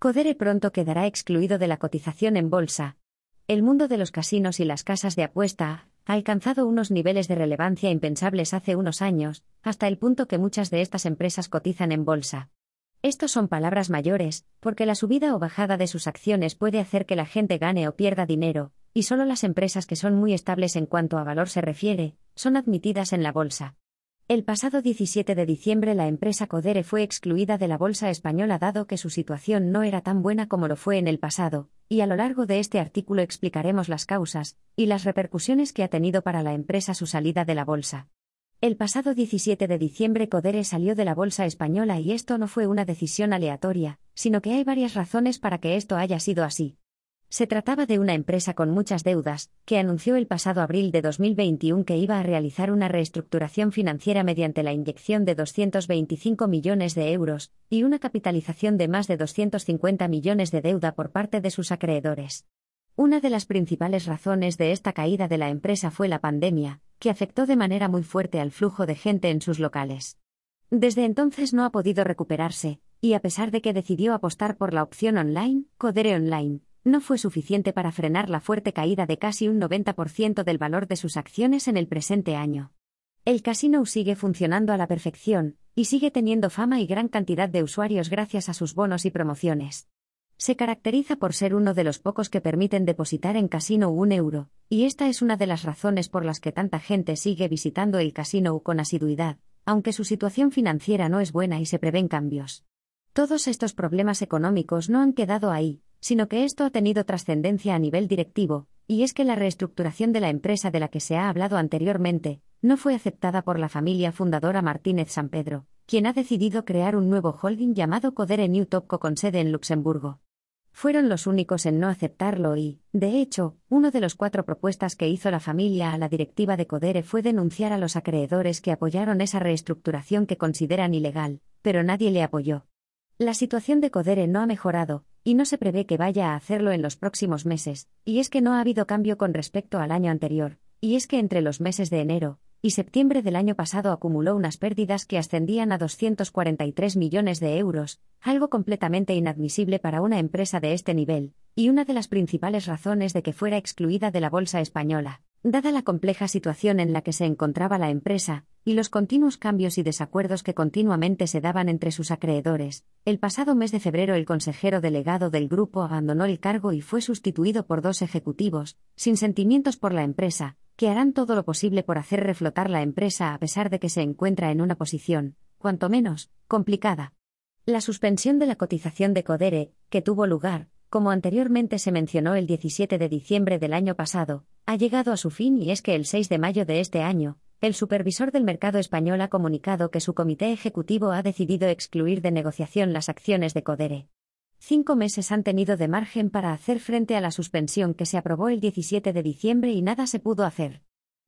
Codere pronto quedará excluido de la cotización en bolsa. El mundo de los casinos y las casas de apuesta ha alcanzado unos niveles de relevancia impensables hace unos años, hasta el punto que muchas de estas empresas cotizan en bolsa. Estos son palabras mayores, porque la subida o bajada de sus acciones puede hacer que la gente gane o pierda dinero, y solo las empresas que son muy estables en cuanto a valor se refiere, son admitidas en la bolsa. El pasado 17 de diciembre la empresa Codere fue excluida de la bolsa española dado que su situación no era tan buena como lo fue en el pasado, y a lo largo de este artículo explicaremos las causas y las repercusiones que ha tenido para la empresa su salida de la bolsa. El pasado 17 de diciembre Codere salió de la bolsa española y esto no fue una decisión aleatoria, sino que hay varias razones para que esto haya sido así. Se trataba de una empresa con muchas deudas, que anunció el pasado abril de 2021 que iba a realizar una reestructuración financiera mediante la inyección de 225 millones de euros y una capitalización de más de 250 millones de deuda por parte de sus acreedores. Una de las principales razones de esta caída de la empresa fue la pandemia, que afectó de manera muy fuerte al flujo de gente en sus locales. Desde entonces no ha podido recuperarse, y a pesar de que decidió apostar por la opción online, Codere Online, no fue suficiente para frenar la fuerte caída de casi un 90% del valor de sus acciones en el presente año. El casino sigue funcionando a la perfección, y sigue teniendo fama y gran cantidad de usuarios gracias a sus bonos y promociones. Se caracteriza por ser uno de los pocos que permiten depositar en casino un euro, y esta es una de las razones por las que tanta gente sigue visitando el casino con asiduidad, aunque su situación financiera no es buena y se prevén cambios. Todos estos problemas económicos no han quedado ahí, sino que esto ha tenido trascendencia a nivel directivo, y es que la reestructuración de la empresa de la que se ha hablado anteriormente, no fue aceptada por la familia fundadora Martínez San Pedro, quien ha decidido crear un nuevo holding llamado Codere New Topco con sede en Luxemburgo. Fueron los únicos en no aceptarlo y, de hecho, uno de los cuatro propuestas que hizo la familia a la directiva de Codere fue denunciar a los acreedores que apoyaron esa reestructuración que consideran ilegal, pero nadie le apoyó. La situación de Codere no ha mejorado, y no se prevé que vaya a hacerlo en los próximos meses, y es que no ha habido cambio con respecto al año anterior, y es que entre los meses de enero y septiembre del año pasado acumuló unas pérdidas que ascendían a 243 millones de euros, algo completamente inadmisible para una empresa de este nivel, y una de las principales razones de que fuera excluida de la bolsa española. Dada la compleja situación en la que se encontraba la empresa, y los continuos cambios y desacuerdos que continuamente se daban entre sus acreedores, el pasado mes de febrero el consejero delegado del grupo abandonó el cargo y fue sustituido por dos ejecutivos, sin sentimientos por la empresa, que harán todo lo posible por hacer reflotar la empresa a pesar de que se encuentra en una posición, cuanto menos, complicada. La suspensión de la cotización de Codere, que tuvo lugar, como anteriormente se mencionó el 17 de diciembre del año pasado, ha llegado a su fin y es que el 6 de mayo de este año, el supervisor del mercado español ha comunicado que su comité ejecutivo ha decidido excluir de negociación las acciones de Codere. Cinco meses han tenido de margen para hacer frente a la suspensión que se aprobó el 17 de diciembre y nada se pudo hacer.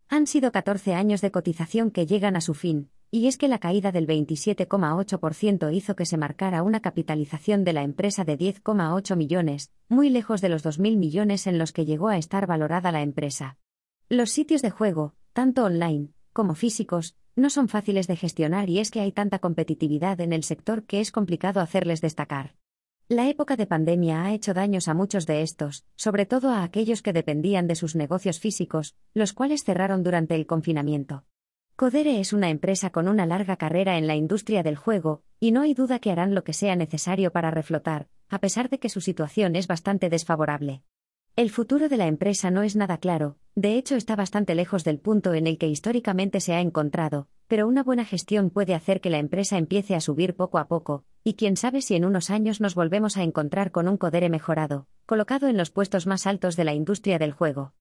Han sido 14 años de cotización que llegan a su fin, y es que la caída del 27,8% hizo que se marcara una capitalización de la empresa de 10,8 millones, muy lejos de los 2.000 millones en los que llegó a estar valorada la empresa. Los sitios de juego, tanto online como físicos, no son fáciles de gestionar y es que hay tanta competitividad en el sector que es complicado hacerles destacar. La época de pandemia ha hecho daños a muchos de estos, sobre todo a aquellos que dependían de sus negocios físicos, los cuales cerraron durante el confinamiento. Codere es una empresa con una larga carrera en la industria del juego, y no hay duda que harán lo que sea necesario para reflotar, a pesar de que su situación es bastante desfavorable. El futuro de la empresa no es nada claro, de hecho está bastante lejos del punto en el que históricamente se ha encontrado, pero una buena gestión puede hacer que la empresa empiece a subir poco a poco, y quién sabe si en unos años nos volvemos a encontrar con un Codere mejorado, colocado en los puestos más altos de la industria del juego.